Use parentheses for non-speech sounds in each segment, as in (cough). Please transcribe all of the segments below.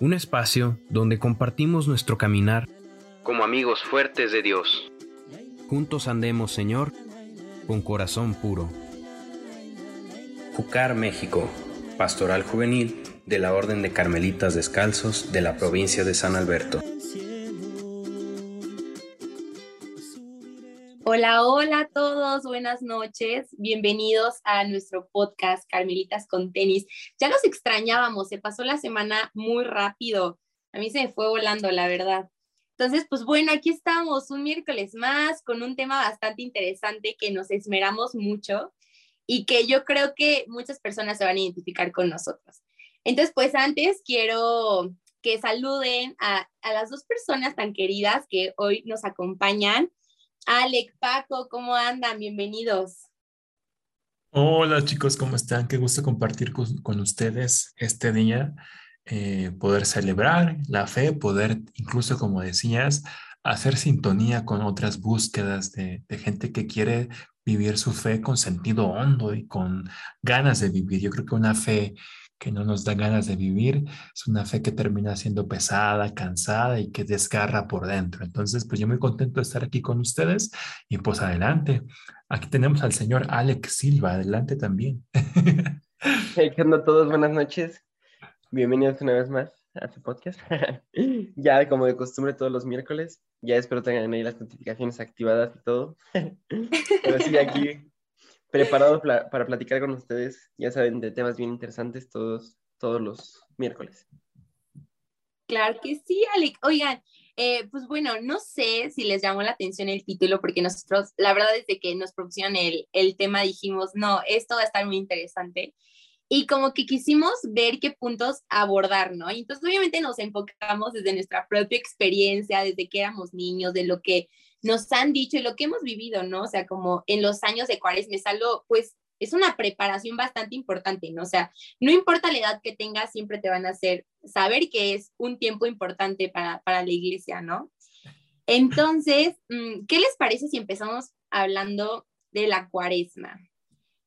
un espacio donde compartimos nuestro caminar como amigos fuertes de Dios. Juntos andemos, Señor, con corazón puro. Jucar, México, Pastoral Juvenil de la Orden de Carmelitas Descalzos de la provincia de San Alberto. Hola, hola a todos, buenas noches. Bienvenidos a nuestro podcast Carmelitas con tenis. Ya los extrañábamos, se pasó la semana muy rápido. A mí se me fue volando, la verdad. Entonces, pues bueno, aquí estamos un miércoles más con un tema bastante interesante que nos esmeramos mucho y que yo creo que muchas personas se van a identificar con nosotros. Entonces, pues antes quiero que saluden a, a las dos personas tan queridas que hoy nos acompañan. Alec, Paco, ¿cómo andan? Bienvenidos. Hola chicos, ¿cómo están? Qué gusto compartir con, ustedes este día, eh, poder celebrar la fe, poder incluso, como decías, hacer sintonía con otras búsquedas de, de gente que quiere vivir su fe con sentido hondo y con ganas de vivir. Yo creo que una fe que no nos da ganas de vivir, es una fe que termina siendo pesada, cansada y que desgarra por dentro. Entonces, pues yo muy contento de estar aquí con ustedes y pues adelante. Aquí tenemos al señor Alex Silva, adelante también. (laughs) Hey, ¿qué onda todos? Buenas noches. Bienvenidos una vez más a su podcast. (laughs) ya como de costumbre todos los miércoles. Ya espero tengan ahí las notificaciones activadas y todo. (laughs) Pero sí, aquí preparado para platicar con ustedes, ya saben, de temas bien interesantes todos, todos los miércoles. Claro que sí, Alec. Oigan, eh, pues bueno, no sé si les llamó la atención el título, porque nosotros, la verdad, desde que nos propusieron el, el tema, dijimos, no, esto va a estar muy interesante. Y como que quisimos ver qué puntos abordar, ¿no? Y entonces, obviamente, nos enfocamos desde nuestra propia experiencia, desde que éramos niños, de lo que nos han dicho y lo que hemos vivido, ¿no? O sea, como en los años de cuaresma es algo, pues, es una preparación bastante importante, ¿no? O sea, no importa la edad que tengas, siempre te van a hacer saber que es un tiempo importante para, para la iglesia, ¿no? (laughs) Entonces, mm, ¿qué les parece si empezamos hablando de la cuaresma?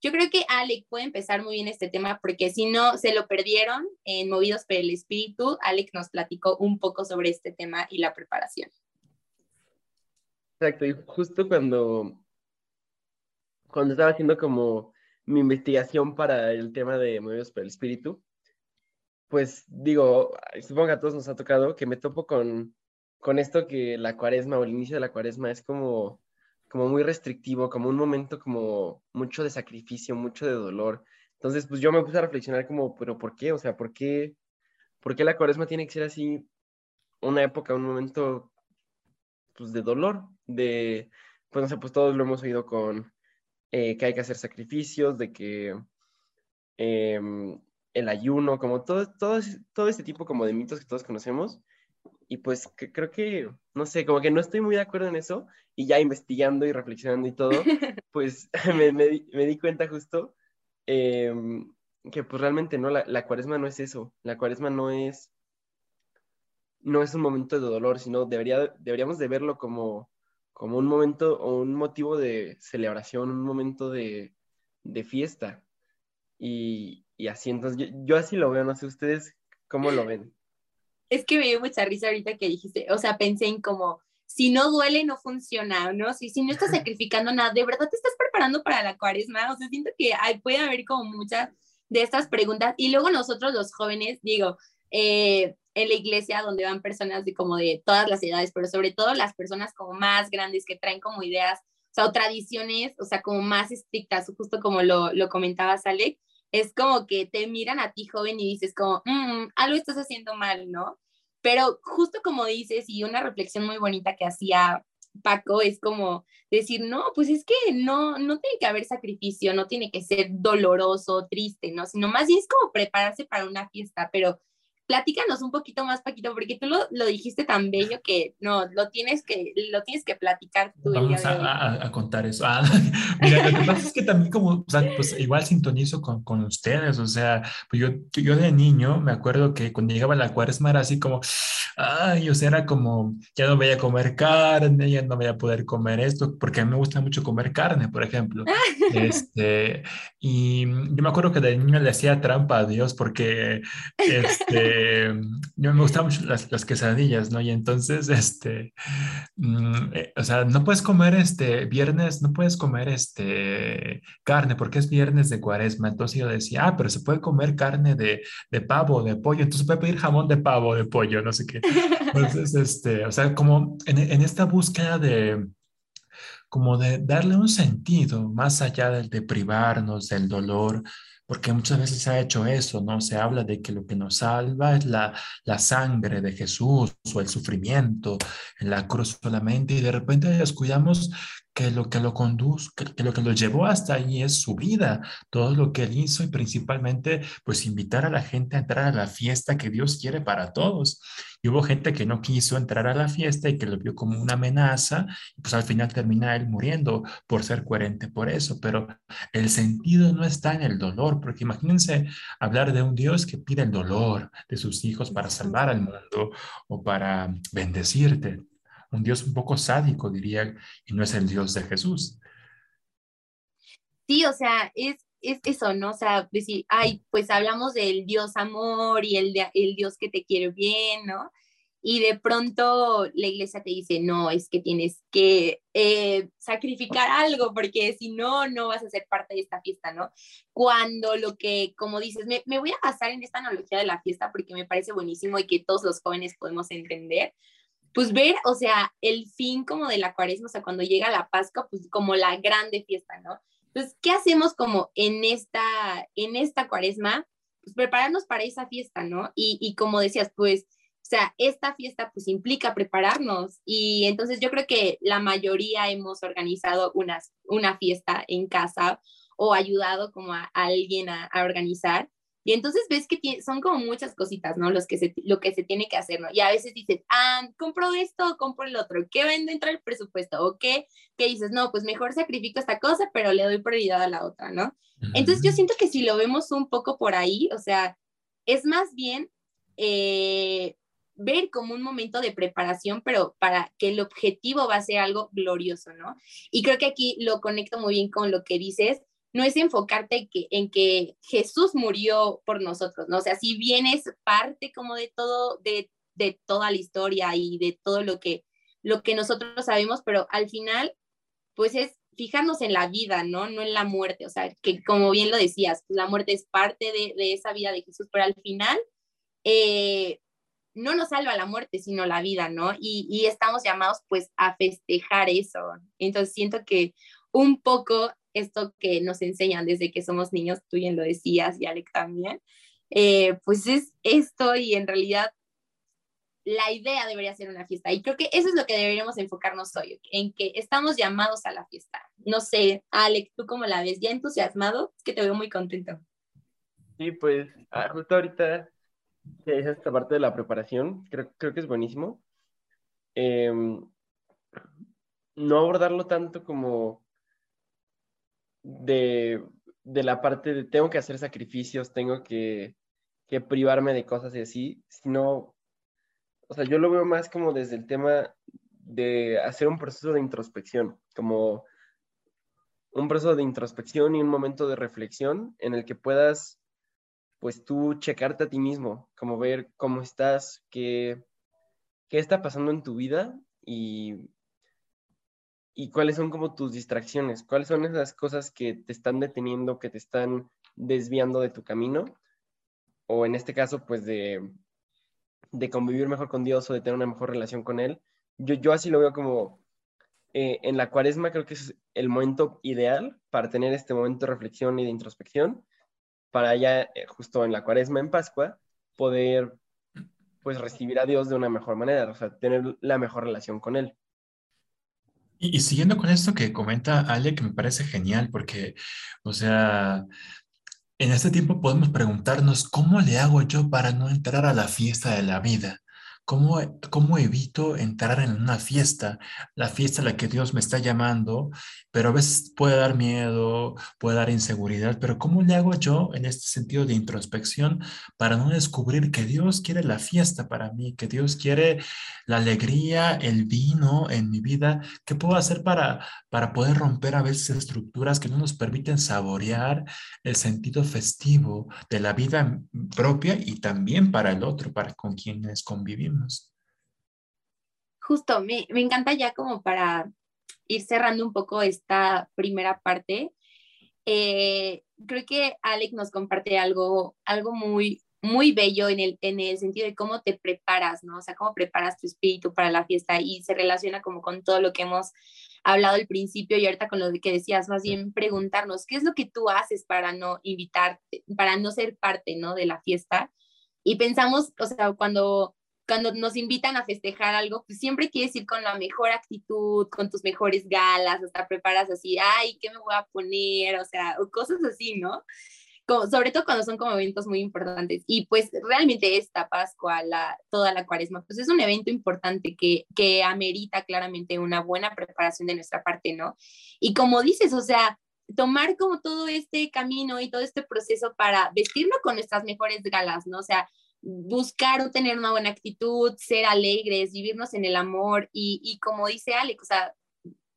Yo creo que Alec puede empezar muy bien este tema porque si no se lo perdieron en Movidos por el Espíritu, Alec nos platicó un poco sobre este tema y la preparación. Exacto, y justo cuando, cuando estaba haciendo como mi investigación para el tema de Movidos por el Espíritu, pues digo, supongo que a todos nos ha tocado que me topo con, con esto que la cuaresma o el inicio de la cuaresma es como, como muy restrictivo, como un momento como mucho de sacrificio, mucho de dolor. Entonces, pues yo me puse a reflexionar como, pero ¿por qué? O sea, ¿por qué, por qué la cuaresma tiene que ser así una época, un momento pues, de dolor, de, pues no sé, pues todos lo hemos oído con eh, que hay que hacer sacrificios, de que em, el ayuno, como todo, todo, todo este tipo como de mitos que todos conocemos. Y pues creo que, no sé, como que no estoy muy de acuerdo en eso y ya investigando y reflexionando y todo, (laughs) pues (laughs) me, me, di cuenta justo em, que pues realmente no, la, la cuaresma no es eso, la cuaresma no es no es un momento de dolor, sino debería, deberíamos de verlo como, como un momento o un motivo de celebración, un momento de, fiesta. Y, así, entonces yo, así lo veo, no sé ustedes cómo lo ven. Es que me dio mucha risa ahorita que dijiste, o sea, pensé en como, si no duele, no funciona, ¿no? Si, si no estás (laughs) sacrificando nada, ¿de verdad te estás preparando para la cuaresma? O sea, siento que hay, puede haber como muchas de estas preguntas. Y luego nosotros los jóvenes, digo, eh, en la iglesia donde van personas de como de todas las edades, pero sobre todo las personas como más grandes que traen como ideas, o sea, o tradiciones, o sea, como más estrictas, justo como lo, lo comentabas, Alec, es como que te miran a ti joven y dices como, mm, algo estás haciendo mal, ¿no? Pero justo como dices, y una reflexión muy bonita que hacía Paco es como decir, no, pues es que no, no tiene que haber sacrificio, no tiene que ser doloroso, triste, ¿no? Sino más bien es como prepararse para una fiesta, pero platícanos un poquito más, Paquito, porque tú lo, lo, dijiste tan bello que no, lo tienes que, lo tienes que platicar tú. Vamos a, a, contar eso. Ah, (laughs) mira, lo que pasa es que también como, o sea, pues igual sintonizo con, con ustedes, o sea, pues yo, yo de niño me acuerdo que cuando llegaba la cuaresma era así como, ay, o sea, era como, ya no voy a comer carne, ya no voy a poder comer esto, porque a mí me gusta mucho comer carne, por ejemplo. (laughs) este, y yo me acuerdo que de niño le hacía trampa a Dios porque, este, yo me gustan mucho las, las, quesadillas, ¿no? Y entonces, este, mm, eh, o sea, no puedes comer este viernes, no puedes comer este carne porque es viernes de cuaresma. Entonces yo decía, ah, pero se puede comer carne de, de pavo, de pollo, entonces puede pedir jamón de pavo, de pollo, no sé qué. Entonces, (laughs) este, o sea, como en, en esta búsqueda de como de darle un sentido más allá del de privarnos del dolor, porque muchas veces se ha hecho eso, ¿no? Se habla de que lo que nos salva es la, la sangre de Jesús o el sufrimiento en la cruz solamente y de repente descuidamos que lo que lo conduce, que, lo que lo llevó hasta ahí es su vida, todo lo que él hizo y principalmente pues invitar a la gente a entrar a la fiesta que Dios quiere para todos. Y hubo gente que no quiso entrar a la fiesta y que lo vio como una amenaza, y pues al final termina él muriendo por ser coherente por eso, pero el sentido no está en el dolor, porque imagínense hablar de un Dios que pide el dolor de sus hijos para salvar al mundo o para bendecirte un Dios un poco sádico, diría, y no es el Dios de Jesús. Sí, o sea, es, es eso, ¿no? O sea, decir, ay, pues hablamos del Dios amor y el, el Dios que te quiere bien, ¿no? Y de pronto la iglesia te dice, no, es que tienes que eh, sacrificar algo, porque si no, no vas a ser parte de esta fiesta, ¿no? Cuando lo que, como dices, me, me voy a basar en esta analogía de la fiesta porque me parece buenísimo y que todos los jóvenes podemos entender pues ver, o sea, el fin como de la cuaresma, o sea, cuando llega la Pascua, pues como la grande fiesta, ¿no? Entonces, ¿qué hacemos como en esta, en esta cuaresma? Pues prepararnos para esa fiesta, ¿no? Y, y como decías, pues, o sea, esta fiesta pues implica prepararnos y entonces yo creo que la mayoría hemos organizado una, una fiesta en casa o ayudado como a, alguien a, a organizar y entonces ves que son como muchas cositas, ¿no? Los que se, lo que se tiene que hacer, ¿no? Y a veces dices, ah, compro esto, compro el otro, ¿qué vende dentro del presupuesto? ¿O qué? Que dices, no, pues mejor sacrifico esta cosa, pero le doy prioridad a la otra, ¿no? Entonces yo siento que si lo vemos un poco por ahí, o sea, es más bien eh, ver como un momento de preparación, pero para que el objetivo va a ser algo glorioso, ¿no? Y creo que aquí lo conecto muy bien con lo que dices, no es enfocarte en que Jesús murió por nosotros, ¿no? O sea, si bien es parte como de todo, de, de toda la historia y de todo lo que, lo que nosotros sabemos, pero al final, pues es fijarnos en la vida, ¿no? No en la muerte, o sea, que como bien lo decías, pues la muerte es parte de, de esa vida de Jesús, pero al final eh, no nos salva la muerte, sino la vida, ¿no? Y, y estamos llamados pues a festejar eso. Entonces siento que un poco esto que nos enseñan desde que somos niños, tú bien lo decías y Alec también, eh, pues es esto y en realidad la idea debería ser una fiesta. Y creo que eso es lo que deberíamos enfocarnos hoy, en que estamos llamados a la fiesta. No sé, Alec, ¿tú cómo la ves? ¿Ya entusiasmado? Es que te veo muy contento. Sí, pues ah, justo ahorita es esta parte de la preparación, creo, creo que es buenísimo. Em, no abordarlo tanto como de, la parte de tengo que hacer sacrificios, tengo que, que privarme de cosas y así, sino, o sea, yo lo veo más como desde el tema de hacer un proceso de introspección, como un proceso de introspección y un momento de reflexión en el que puedas, pues tú checarte a ti mismo, como ver cómo estás, qué, qué está pasando en tu vida y y cuáles son como tus distracciones, cuáles son esas cosas que te están deteniendo, que te están desviando de tu camino, o en este caso, pues de, convivir mejor con Dios o de tener una mejor relación con Él. Yo, yo así lo veo como eh, en la cuaresma, creo que es el momento ideal para tener este momento de reflexión y de introspección, para ya eh, justo en la cuaresma, en Pascua, poder pues recibir a Dios de una mejor manera, o sea, tener la mejor relación con Él. Y, siguiendo con esto que comenta Ale, que me parece genial, porque, o sea, en este tiempo podemos preguntarnos, ¿cómo le hago yo para no entrar a la fiesta de la vida? ¿Cómo, ¿Cómo evito entrar en una fiesta, la fiesta a la que Dios me está llamando, pero a veces puede dar miedo, puede dar inseguridad, pero ¿cómo le hago yo en este sentido de introspección para no descubrir que Dios quiere la fiesta para mí, que Dios quiere la alegría, el vino en mi vida? ¿Qué puedo hacer para, para poder romper a veces estructuras que no nos permiten saborear el sentido festivo de la vida propia y también para el otro, para con quienes convivimos? Justo, me, me encanta ya como para ir cerrando un poco esta primera parte. Eh, creo que Alex nos comparte algo, algo muy, muy bello en el, en el sentido de cómo te preparas, ¿no? O sea, cómo preparas tu espíritu para la fiesta y se relaciona como con todo lo que hemos hablado al principio y ahorita con lo que decías, más bien preguntarnos, ¿qué es lo que tú haces para no invitarte, para no ser parte, ¿no? De la fiesta? Y pensamos, o sea, cuando cuando nos invitan a festejar algo, pues siempre quieres ir con la mejor actitud, con tus mejores galas, hasta preparas así, ay, ¿qué me voy a poner? O sea, cosas así, ¿no? Como, sobre todo cuando son como eventos muy importantes. Y pues realmente esta Pascua, la, toda la cuaresma, pues es un evento importante que, que amerita claramente una buena preparación de nuestra parte, ¿no? Y como dices, o sea, tomar como todo este camino y todo este proceso para vestirnos con nuestras mejores galas, ¿no? O sea, buscar o tener una buena actitud, ser alegres, vivirnos en el amor y, y como dice Alex, o sea,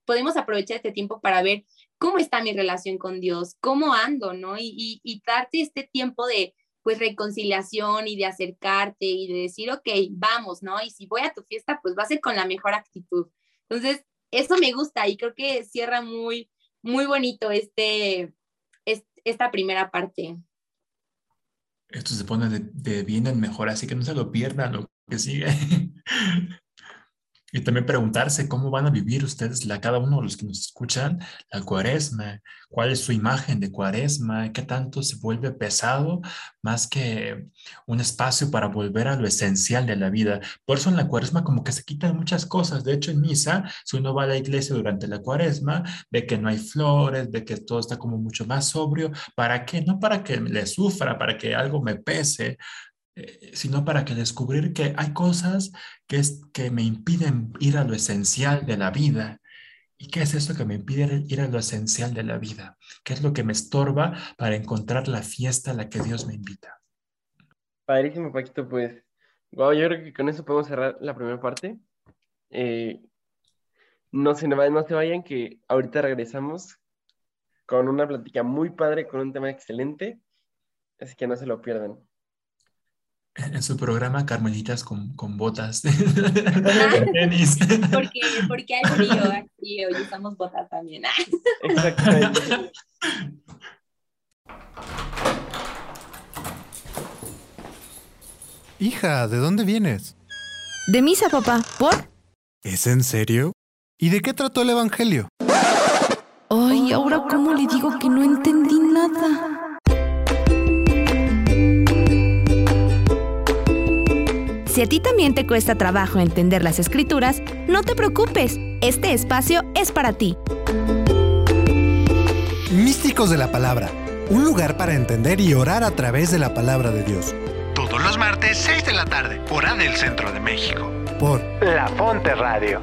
podemos aprovechar este tiempo para ver cómo está mi relación con Dios, cómo ando, ¿no? Y, y, y darte este tiempo de, pues, reconciliación y de acercarte y de decir, ok, vamos, ¿no? Y si voy a tu fiesta, pues va a ser con la mejor actitud. Entonces, eso me gusta y creo que cierra muy, muy bonito este, esta primera parte esto se pone de, bien en mejor, así que no se lo pierdan lo que sigue. (laughs) Y también preguntarse cómo van a vivir ustedes, la, cada uno de los que nos escuchan, la cuaresma, cuál es su imagen de cuaresma, qué tanto se vuelve pesado más que un espacio para volver a lo esencial de la vida. Por eso en la cuaresma como que se quitan muchas cosas. De hecho, en misa, si uno va a la iglesia durante la cuaresma, ve que no hay flores, ve que todo está como mucho más sobrio. ¿Para qué? No para que le sufra, para que algo me pese, eh, sino para que descubrir que hay cosas que, es, que me impiden ir a lo esencial de la vida. ¿Y qué es eso que me impide ir a lo esencial de la vida? ¿Qué es lo que me estorba para encontrar la fiesta a la que Dios me invita? Padrísimo, Paquito, pues, wow, yo creo que con eso podemos cerrar la primera parte. Eh, no, se, no se vayan, que ahorita regresamos con una plática muy padre, con un tema excelente, así que no se lo pierdan en su programa Carmelitas con, con botas de tenis. Porque, porque hay frío aquí hoy usamos botas también. Exactamente. Hija, ¿de dónde vienes? De misa, papá. ¿Por? ¿Es en serio? ¿Y de qué trató el Evangelio? Ay, ahora cómo le digo que no entendí nada. Si a ti también te cuesta trabajo entender las escrituras, no te preocupes, este espacio es para ti. Místicos de la Palabra, un lugar para entender y orar a través de la palabra de Dios. Todos los martes, 6 de la tarde, hora del centro de México. Por La Fonte Radio.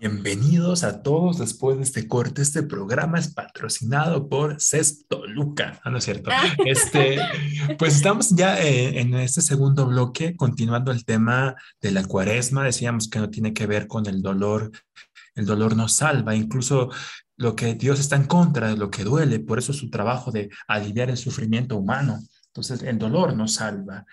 Bienvenidos a todos después de este corte. Este programa es patrocinado por Cesto Luca. Ah, no es cierto. (laughs) Este, pues estamos ya eh, en este segundo bloque, continuando el tema de la cuaresma. Decíamos que no tiene que ver con el dolor. El dolor nos salva, incluso lo que Dios está en contra de lo que duele. Por eso su trabajo de aliviar el sufrimiento humano. Entonces, el dolor nos salva.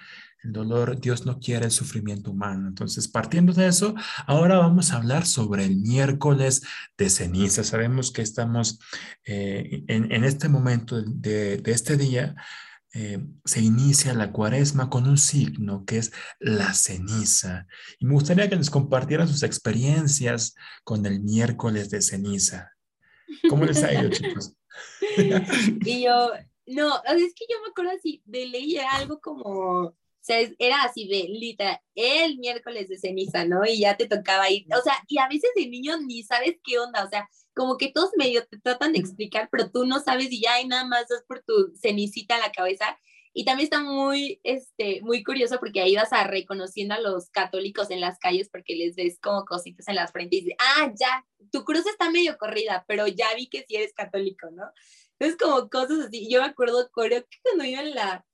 El dolor, Dios no quiere el sufrimiento humano. Entonces, partiendo de eso, ahora vamos a hablar sobre el miércoles de ceniza. Sabemos que estamos eh, en, este momento de, este día, eh, se inicia la cuaresma con un signo que es la ceniza. Y me gustaría que nos compartieran sus experiencias con el miércoles de ceniza. ¿Cómo les ha ido, chicos? (laughs) y yo, no, es que yo me acuerdo así de algo como sea, era así de literal, el miércoles de ceniza, ¿no? Y ya te tocaba ir. O sea, y a veces de niño ni sabes qué onda. O sea, como que todos medio te tratan de explicar, pero tú no sabes y ya hay nada más das por tu cenicita a la cabeza. Y también está muy, este, muy curioso porque ahí vas a reconociendo a los católicos en las calles porque les ves como cositas en las frentes y dices, ah, ya, tu cruz está medio corrida, pero ya vi que sí eres católico, ¿no? Entonces, como cosas así. Yo me acuerdo, creo que cuando iba en la,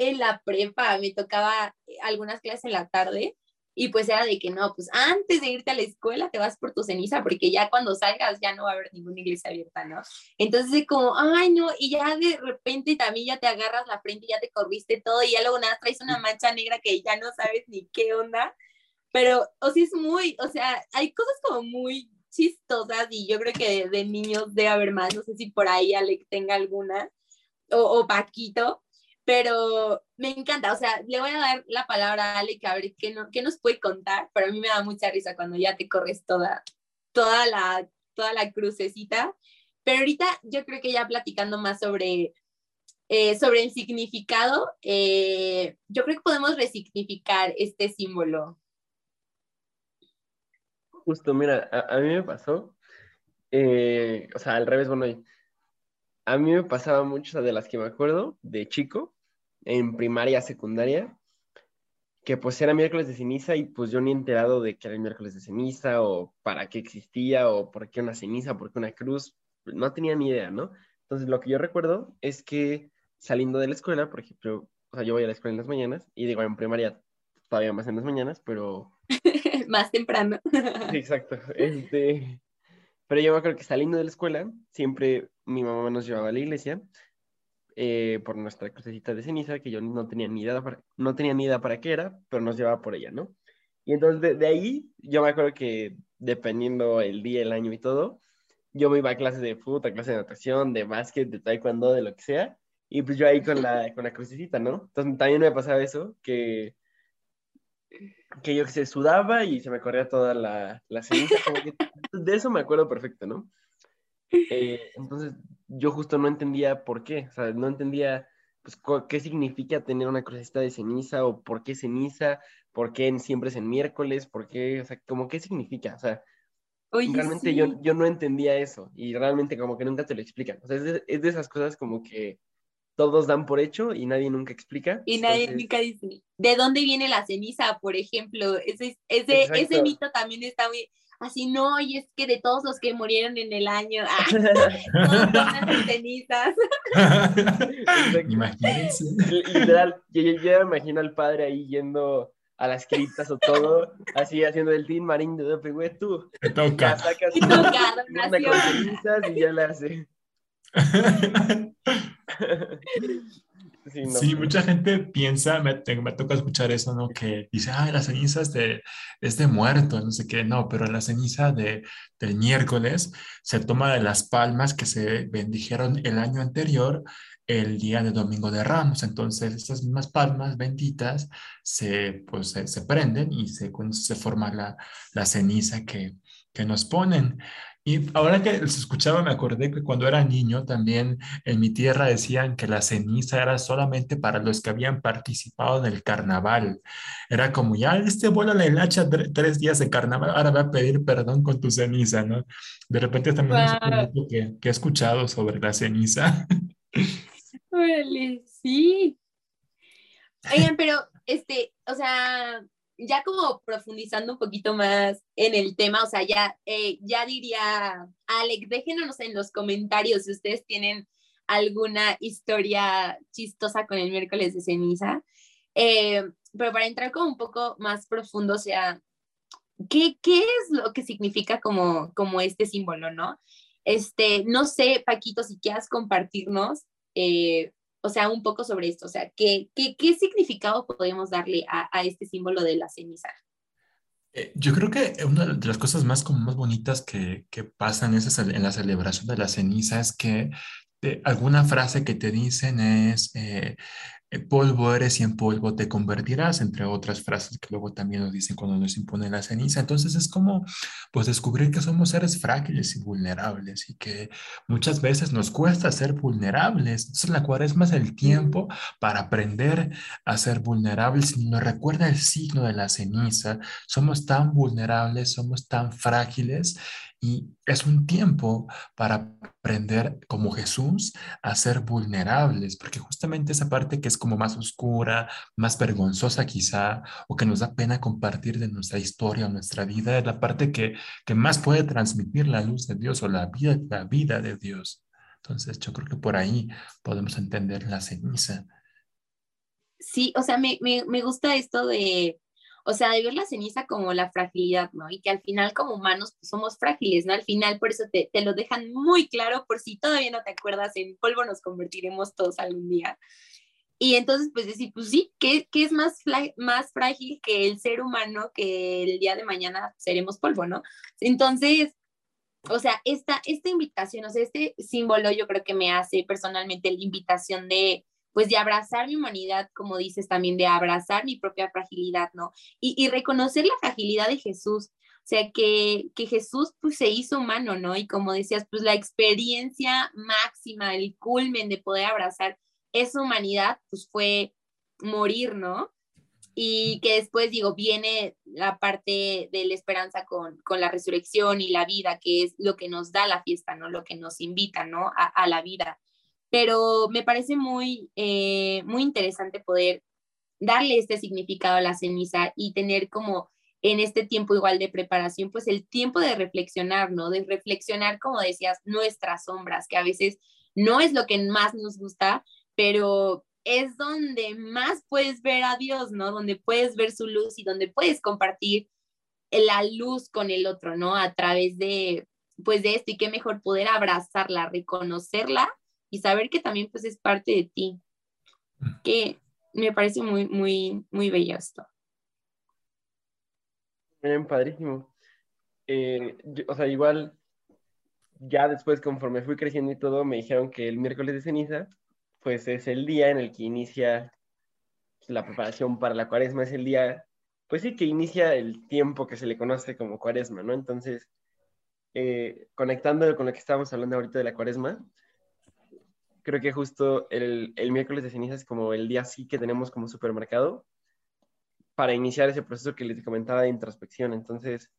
en la prepa me tocaba eh, algunas clases en la tarde y pues era de que no, pues antes de irte a la escuela te vas por tu ceniza porque ya cuando salgas ya no va a haber ninguna iglesia abierta, ¿no? Entonces como, ay no, y ya de repente también ya te agarras la frente y ya te corriste todo y ya luego nada, traes una mancha negra que ya no sabes ni qué onda, pero o sea, es muy, o sea, hay cosas como muy chistosas y yo creo que de, niños debe haber más, no sé si por ahí Alec tenga alguna, o, o Paquito, pero me encanta, o sea, le voy a dar la palabra a Ale que a ver qué, no, qué nos puede contar, pero a mí me da mucha risa cuando ya te corres toda, toda, la, toda la crucecita, pero ahorita yo creo que ya platicando más sobre, eh, sobre el significado, eh, yo creo que podemos resignificar este símbolo. Justo, mira, a, mí me pasó, eh, o sea, al revés, bueno, a mí me pasaba muchas de las que me acuerdo de chico, en primaria, secundaria, que pues era miércoles de ceniza y pues yo ni enterado de que era el miércoles de ceniza o para qué existía o por qué una ceniza, por qué una cruz, no tenía ni idea, ¿no? Entonces lo que yo recuerdo es que saliendo de la escuela, por ejemplo, o sea, yo voy a la escuela en las mañanas y digo, en primaria todavía más en las mañanas, pero... (laughs) más temprano. exacto. Este... Pero yo me acuerdo que saliendo de la escuela, siempre mi mamá nos llevaba a la iglesia eh, por nuestra crucecita de ceniza, que yo no tenía ni idea para, no tenía ni idea para qué era, pero nos llevaba por ella, ¿no? Y entonces de, ahí, yo me acuerdo que dependiendo el día, el año y todo, yo me iba a clases de fútbol, a clases de natación, de básquet, de taekwondo, de lo que sea, y pues yo ahí con la, (laughs) con la crucecita, ¿no? Entonces también me pasaba eso, que, que yo que se sudaba y se me corría toda la, la ceniza, como que de eso me acuerdo perfecto, ¿no? Eh, entonces, yo justo no entendía por qué, o sea, no entendía pues, qué significa tener una crucecita de ceniza o por qué ceniza, por qué siempre es en miércoles, por qué, o sea, como qué significa, o sea, realmente yo, yo no entendía eso y realmente como que nunca te lo explican, o sea, es de, es de esas cosas como que todos dan por hecho y nadie nunca explica. Y nadie nunca dice, ¿de dónde viene la ceniza, por ejemplo? Ese, ese, ese mito también está muy, así no, y es que de todos los que murieron en el año, ah, (laughs) cenizas. (laughs) Imagínense. Literal, yo, yo, me imagino al padre ahí yendo a las criptas o todo, así haciendo el team marín de Dope, güey, tú. Te toca. Ya sacas una, una con cenizas y ya la hace. (laughs) (laughs) Sí, mucha gente piensa, me, toca escuchar eso, ¿no? Que dice, ah, la ceniza es de, es de muerto, no sé qué, no, pero la ceniza de, del miércoles se toma de las palmas que se bendijeron el año anterior, el día de Domingo de Ramos. Entonces, estas mismas palmas benditas se, pues, se, prenden y se, se forma la, la ceniza que, que nos ponen. Y ahora que se escuchaba, me acordé que cuando era niño también en mi tierra decían que la ceniza era solamente para los que habían participado en el carnaval. Era como, ya este vuelo le hacha tres días de carnaval, ahora va a pedir perdón con tu ceniza, ¿no? De repente también wow. que, que he escuchado sobre la ceniza. (laughs) sí. Oigan, pero, este, o sea, ya como profundizando un poquito más en el tema, o sea, ya, eh, ya diría, Alex, déjenos en los comentarios si ustedes tienen alguna historia chistosa con el miércoles de ceniza. Eh, pero para entrar como un poco más profundo, o sea, ¿qué, ¿qué, es lo que significa como, como este símbolo, no? Este, no sé, Paquito, si quieras compartirnos eh, o sea, un poco sobre esto, o sea, ¿qué, qué, qué significado podemos darle a, a, este símbolo de la ceniza? Eh, yo creo que una de las cosas más, como más bonitas que, que pasan en, en la celebración de la ceniza es que alguna frase que te dicen es, eh, polvo eres y en polvo te convertirás, entre otras frases que luego también nos dicen cuando nos impone la ceniza. Entonces es como, pues, descubrir que somos seres frágiles y vulnerables y que muchas veces nos cuesta ser vulnerables. Entonces la cuaresma es el tiempo para aprender a ser vulnerables nos recuerda el signo de la ceniza. Somos tan vulnerables, somos tan frágiles y es un tiempo para aprender como Jesús a ser vulnerables, porque justamente esa parte que es como más oscura, más vergonzosa quizá, o que nos da pena compartir de nuestra historia o nuestra vida, es la parte que, que más puede transmitir la luz de Dios o la vida, la vida de Dios. Entonces yo creo que por ahí podemos entender la ceniza. Sí, o sea, me, me, me gusta esto de, o sea, de ver la ceniza como la fragilidad, ¿no? Y que al final como humanos pues, somos frágiles, ¿no? Al final por eso te, te, lo dejan muy claro, por si todavía no te acuerdas, en polvo nos convertiremos todos algún día. Y entonces, pues decir, pues sí, ¿qué, qué es más, más frágil que el ser humano que el día de mañana seremos polvo, ¿no? Entonces, o sea, esta, esta invitación, o sea, este símbolo yo creo que me hace personalmente la invitación de, pues de abrazar mi humanidad, como dices también, de abrazar mi propia fragilidad, ¿no? Y, reconocer la fragilidad de Jesús, o sea, que, que, Jesús pues se hizo humano, ¿no? Y como decías, pues la experiencia máxima, el culmen de poder abrazar esa humanidad, pues fue morir, ¿no? Y que después, digo, viene la parte de la esperanza con, con, la resurrección y la vida, que es lo que nos da la fiesta, ¿no? Lo que nos invita, ¿no? A, a la vida pero me parece muy, eh, muy interesante poder darle este significado a la ceniza y tener como en este tiempo igual de preparación, pues el tiempo de reflexionar, ¿no? De reflexionar, como decías, nuestras sombras, que a veces no es lo que más nos gusta, pero es donde más puedes ver a Dios, ¿no? Donde puedes ver su luz y donde puedes compartir la luz con el otro, ¿no? A través de, pues de esto y qué mejor poder abrazarla, reconocerla y saber que también pues es parte de ti, que me parece muy, muy, muy bello esto. Bien, padrísimo. Eh, o sea, igual, ya después conforme fui creciendo y todo, me dijeron que el miércoles de ceniza, pues es el día en el que inicia la preparación para la cuaresma, es el día, pues sí, que inicia el tiempo que se le conoce como cuaresma, ¿no? Entonces, eh, conectándolo con lo que estábamos hablando ahorita de la cuaresma, creo que justo el, el miércoles de ceniza es como el día sí que tenemos como supermercado para iniciar ese proceso que les comentaba de introspección. Entonces,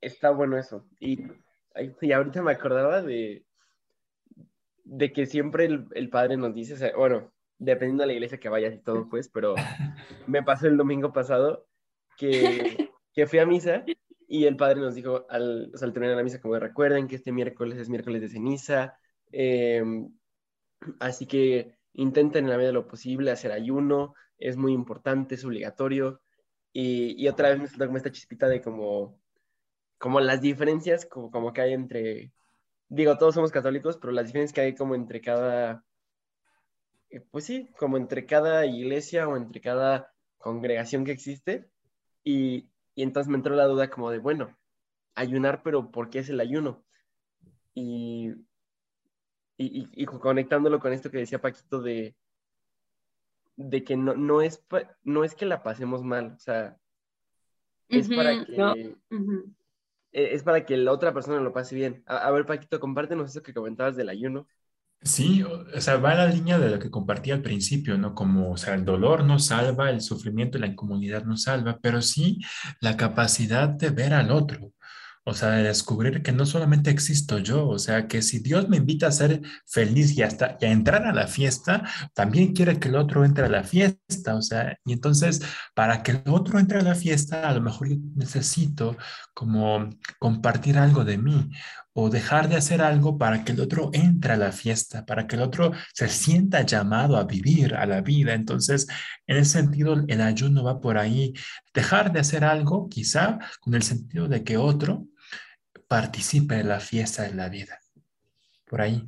está bueno eso. Y, y ahorita me acordaba de, de que siempre el, el padre nos dice, bueno, dependiendo de la iglesia que vayas y todo, pues, pero (laughs) me pasó el domingo pasado que, que fui a misa y el padre nos dijo al, al terminar la misa como recuerden que este miércoles es miércoles de ceniza, Em, así que intenten en la medida de lo posible hacer ayuno, es muy importante, es obligatorio. Y, otra vez me siento como esta chispita de como, como las diferencias como, como que hay entre, digo, todos somos católicos, pero las diferencias que hay como entre cada, eh, pues sí, como entre cada iglesia o entre cada congregación que existe. Y, y entonces me entró la duda como de, bueno, ayunar, pero ¿por qué es el ayuno? Y y, conectándolo con esto que decía Paquito de, de que no, no, es, no es que la pasemos mal, o sea, es para que... E, es para que la otra persona lo pase bien. A, ver, Paquito, compártenos eso que comentabas del ayuno. Sí, o sea, va a la línea de lo que compartí al principio, ¿no? Como, o sea, el dolor no salva, el sufrimiento y la incomunidad no salva, pero sí la capacidad de ver al otro, o sea, descubrir que no solamente existo yo, o sea, que si Dios me invita a ser feliz y hasta y a entrar a la fiesta, también quiere que el otro entre a la fiesta, o sea, y entonces para que el otro entre a la fiesta, a lo mejor yo necesito como compartir algo de mí o dejar de hacer algo para que el otro entre a la fiesta, para que el otro se sienta llamado a vivir a la vida. Entonces, en ese sentido, el ayuno va por ahí, dejar de hacer algo, quizá con el sentido de que otro participe en la fiesta de la vida. Por ahí,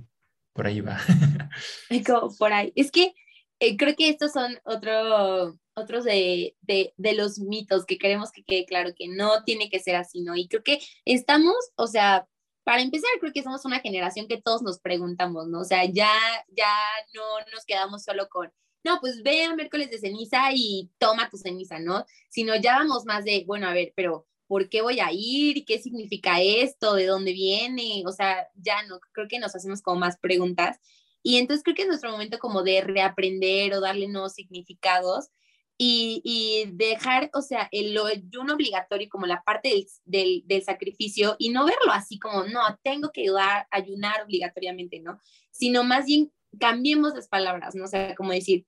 por ahí va. (laughs) por ahí. Es que eh, creo que estos son otro, otros de, de, de, los mitos que queremos que quede claro que no tiene que ser así, ¿no? Y creo que estamos, o sea, para empezar, creo que somos una generación que todos nos preguntamos, ¿no? O sea, ya, ya no nos quedamos solo con, no, pues ve a miércoles de ceniza y toma tu ceniza, ¿no? Sino ya vamos más de, bueno, a ver, pero ¿por qué voy a ir? ¿Qué significa esto? ¿De dónde viene? O sea, ya no, creo que nos hacemos como más preguntas. Y entonces creo que es nuestro momento como de reaprender o darle nuevos significados y, y, dejar, o sea, el ayuno obligatorio como la parte del, del, sacrificio y no verlo así como, no, tengo que ayudar, ayunar obligatoriamente, ¿no? Sino más bien cambiemos las palabras, ¿no? O sea, como decir,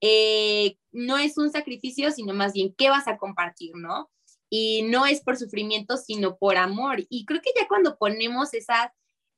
eh, no es un sacrificio, sino más bien, ¿qué vas a compartir, ¿no? Y no es por sufrimiento, sino por amor. Y creo que ya cuando ponemos esas,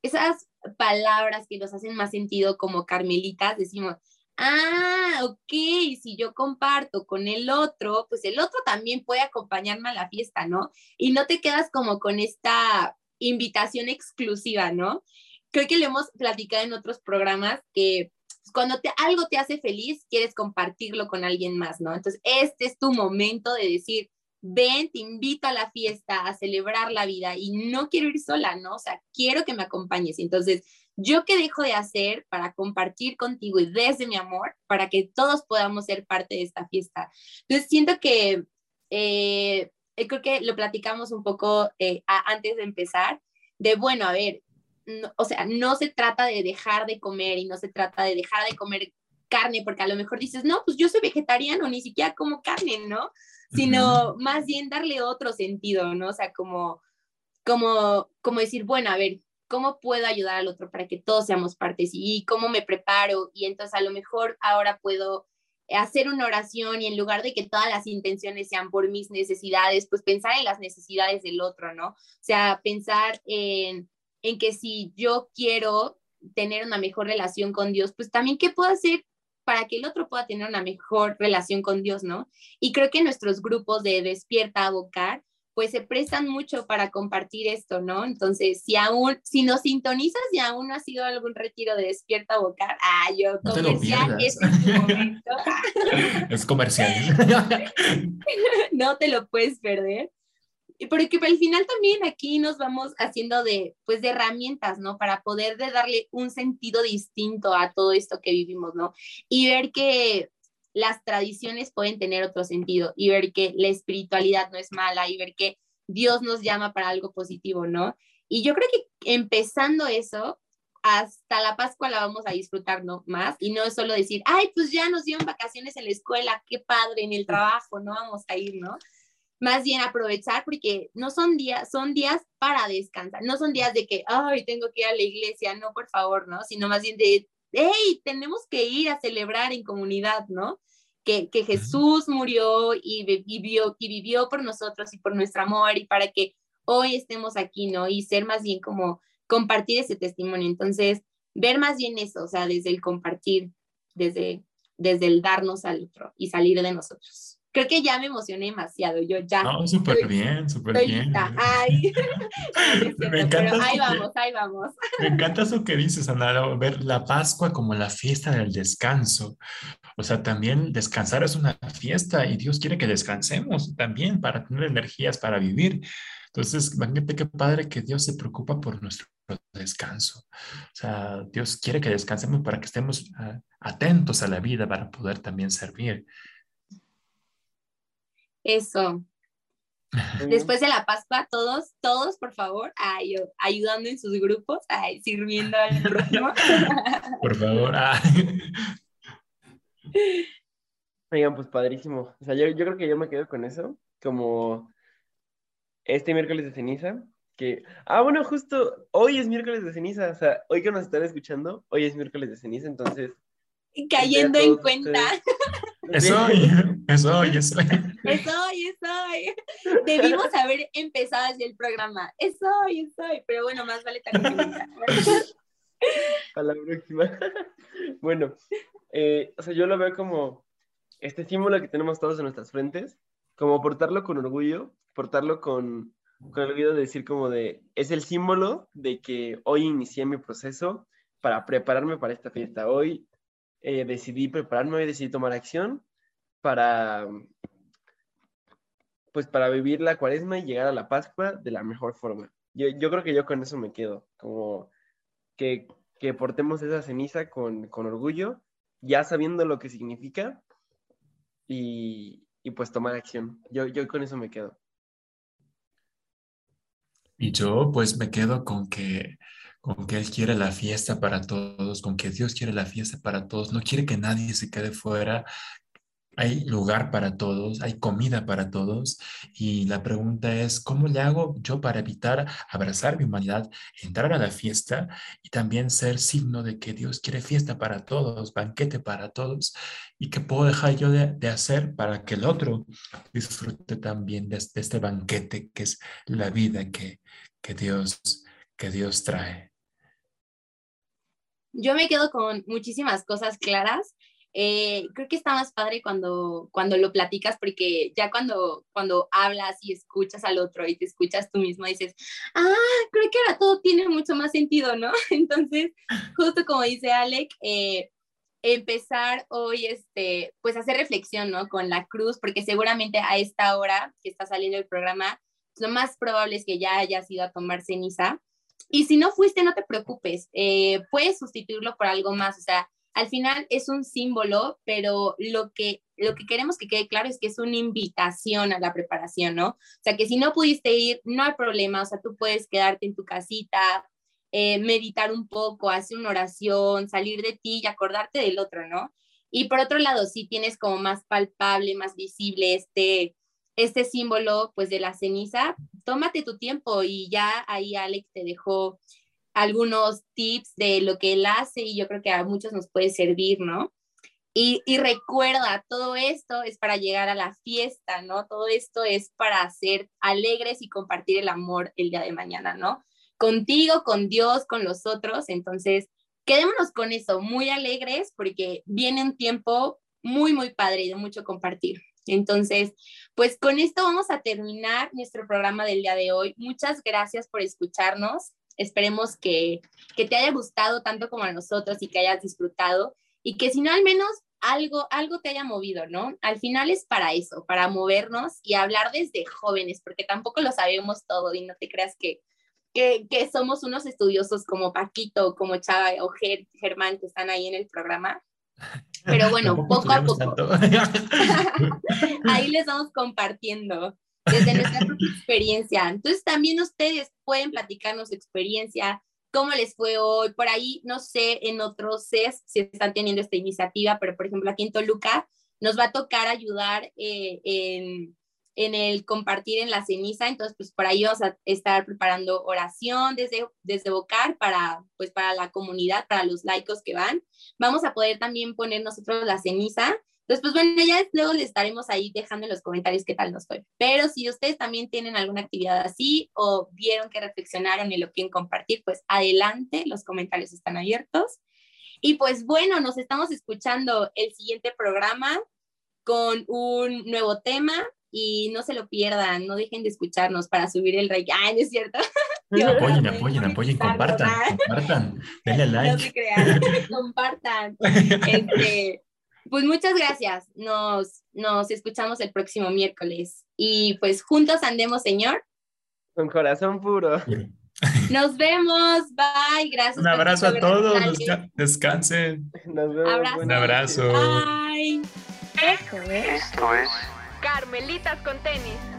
esas palabras que nos hacen más sentido como carmelitas, decimos, ah, ok, si yo comparto con el otro, pues el otro también puede acompañarme a la fiesta, ¿no? Y no te quedas como con esta invitación exclusiva, ¿no? Creo que lo hemos platicado en otros programas que cuando te, algo te hace feliz, quieres compartirlo con alguien más, ¿no? Entonces, este es tu momento de decir, ven, te invito a la fiesta, a celebrar la vida y no quiero ir sola, ¿no? O sea, quiero que me acompañes. Entonces, yo qué dejo de hacer para compartir contigo y desde mi amor para que todos podamos ser parte de esta fiesta. Entonces siento que eh, creo que lo platicamos un poco eh, antes de empezar, de bueno, a ver, o sea, no se trata de dejar de comer y no se trata de dejar de comer carne, porque a lo mejor dices, no, pues yo soy vegetariano, ni siquiera como carne, ¿no? Sino más bien darle otro sentido, ¿no? O sea, como, como, como decir, bueno, a ver, ¿cómo puedo ayudar al otro para que todos seamos partes? Y cómo me preparo. Y entonces a lo mejor ahora puedo hacer una oración y en lugar de que todas las intenciones sean por mis necesidades, pues pensar en las necesidades del otro, ¿no? O sea, pensar en, en que si yo quiero tener una mejor relación con Dios, pues también qué puedo hacer para que el otro pueda tener una mejor relación con Dios, ¿no? Y creo que nuestros grupos de Despierta a Bocar pues se prestan mucho para compartir esto, ¿no? Entonces, si aún, si nos sintonizas y aún no ha sido algún retiro de Despierta Bocar, ah, yo no comercial, es tu momento. (laughs) es comercial. (laughs) no te lo puedes perder. Porque al final también aquí nos vamos haciendo de, pues, de herramientas, ¿no? Para poder de darle un sentido distinto a todo esto que vivimos, ¿no? Y ver que las tradiciones pueden tener otro sentido y ver que la espiritualidad no es mala y ver que Dios nos llama para algo positivo, ¿no? Y yo creo que empezando eso, hasta la Pascua la vamos a disfrutar ¿no? más y no es solo decir, ay, pues ya nos dieron vacaciones en la escuela, qué padre, en el trabajo, no vamos a ir, ¿no? Más bien aprovechar porque no son días, son días para descansar, no son días de que, ay, tengo que ir a la iglesia, no, por favor, ¿no? Sino más bien de, hey, tenemos que ir a celebrar en comunidad, ¿no? Que, que Jesús murió y vivió, y vivió por nosotros y por nuestro amor y para que hoy estemos aquí, ¿no? Y ser más bien como compartir ese testimonio. Entonces, ver más bien eso, o sea, desde el compartir, desde, desde el darnos al otro y salir de nosotros creo que ya me emocioné demasiado. Yo ya. No, súper bien, súper bien. Ay, (laughs) (laughs) me encanta ahí vamos, ahí vamos. Me encanta eso que dices, Ana, ver la Pascua como la fiesta del descanso. O sea, también descansar es una fiesta y Dios quiere que descansemos también para tener energías para vivir. Entonces, imagínate qué padre que Dios se preocupa por nuestro descanso. O sea, Dios quiere que descansemos para que estemos ah, atentos a la vida para poder también servir. Eso. Después de la Pascua, todos, todos, por favor, ay, ayudando en sus grupos, ay, sirviendo al (laughs) próximo. Por favor. Oigan, pues padrísimo. O sea, yo, yo, creo que yo me quedo con eso, como este miércoles de ceniza, que, ah, bueno, justo hoy es miércoles de ceniza, o sea, hoy que nos están escuchando, hoy es miércoles de ceniza, entonces... Cayendo en cuenta. Es hoy, es hoy, es hoy. Es hoy, es hoy. Debimos haber empezado así el programa. Es hoy, es hoy. Pero bueno, más vale también. A la próxima. Bueno, eh, o sea, yo lo veo como este símbolo que tenemos todos en nuestras frentes, como portarlo con orgullo, portarlo con, con orgullo de decir como de, es el símbolo de que hoy inicié mi proceso para prepararme para esta fiesta. Hoy eh, decidí prepararme y decidí tomar acción para, pues para vivir la cuaresma y llegar a la Pascua de la mejor forma. yo, yo creo que yo con eso me quedo, como que, que portemos esa ceniza con, con orgullo, ya sabiendo lo que significa y, y pues tomar acción. Yo, yo con eso me quedo. Y yo pues me quedo con que, con que Él quiere la fiesta para todos, con que Dios quiere la fiesta para todos, no quiere que nadie se quede fuera, hay lugar para todos, hay comida para todos. Y la pregunta es, ¿cómo le hago yo para evitar abrazar mi humanidad, entrar a la fiesta y también ser signo de que Dios quiere fiesta para todos, banquete para todos? ¿Y qué puedo dejar yo de, hacer para que el otro disfrute también de, este banquete que es la vida que, que, Dios, que Dios trae? Yo me quedo con muchísimas cosas claras eh, creo que está más padre cuando, cuando lo platicas porque ya cuando, cuando hablas y escuchas al otro y te escuchas tú mismo dices, ah, creo que ahora todo tiene mucho más sentido, ¿no? (laughs) Entonces, justo como dice Alec, eh, empezar hoy, este, pues hacer reflexión, ¿no? Con la cruz, porque seguramente a esta hora que está saliendo el programa, lo más probable es que ya hayas ido a tomar ceniza. Y si no fuiste, no te preocupes, eh, puedes sustituirlo por algo más, o sea, al final es un símbolo, pero lo que, lo que queremos que quede claro es que es una invitación a la preparación, ¿no? O sea, que si no pudiste ir, no hay problema, o sea, tú puedes quedarte en tu casita, eh, meditar un poco, hacer una oración, salir de ti y acordarte del otro, ¿no? Y por otro lado, si tienes como más palpable, más visible este, este símbolo, pues de la ceniza, tómate tu tiempo y ya ahí Alex te dejó algunos tips de lo que él hace y yo creo que a muchos nos puede servir, ¿no? Y, y, recuerda, todo esto es para llegar a la fiesta, ¿no? Todo esto es para ser alegres y compartir el amor el día de mañana, ¿no? Contigo, con Dios, con los otros. Entonces, quedémonos con eso, muy alegres, porque viene un tiempo muy, muy padre y de mucho compartir. Entonces, pues con esto vamos a terminar nuestro programa del día de hoy. Muchas gracias por escucharnos. Esperemos que, te haya gustado tanto como a nosotros y que hayas disfrutado y que si no al menos algo, algo te haya movido, ¿no? Al final es para eso, para movernos y hablar desde jóvenes, porque tampoco lo sabemos todo y no te creas que, que, somos unos estudiosos como Paquito, como Chava o Germán que están ahí en el programa. Pero bueno, poco a poco. (laughs) ahí les vamos compartiendo desde nuestra propia experiencia. Entonces también ustedes pueden platicarnos su experiencia, cómo les fue hoy. Por ahí, no sé, en otros CES si están teniendo esta iniciativa, pero por ejemplo aquí en Toluca nos va a tocar ayudar eh, en, en, el compartir en la ceniza. Entonces, pues por ahí vamos a estar preparando oración desde, desde Bocar para, pues, para la comunidad, para los laicos que van. Vamos a poder también poner nosotros la ceniza entonces, pues bueno, ya luego les estaremos ahí dejando en los comentarios qué tal nos fue. Pero si ustedes también tienen alguna actividad así o vieron que reflexionaron y lo quieren compartir, pues adelante, los comentarios están abiertos. Y pues bueno, nos estamos escuchando el siguiente programa con un nuevo tema y no se lo pierdan, no dejen de escucharnos para subir el rey. Ay, ¿no es cierto? (laughs) apoyen, apoyen, apoyen, compartan, compartan, (laughs) denle like. No se crean, (laughs) compartan. Este, pues muchas gracias. Nos, nos escuchamos el próximo miércoles. Y pues juntos andemos, Señor. Con corazón puro. Nos vemos. Bye. Gracias. Un abrazo a todos. Descansen. Nos vemos. Un abrazo. Bye. Esto es. Esto es. Carmelitas con tenis.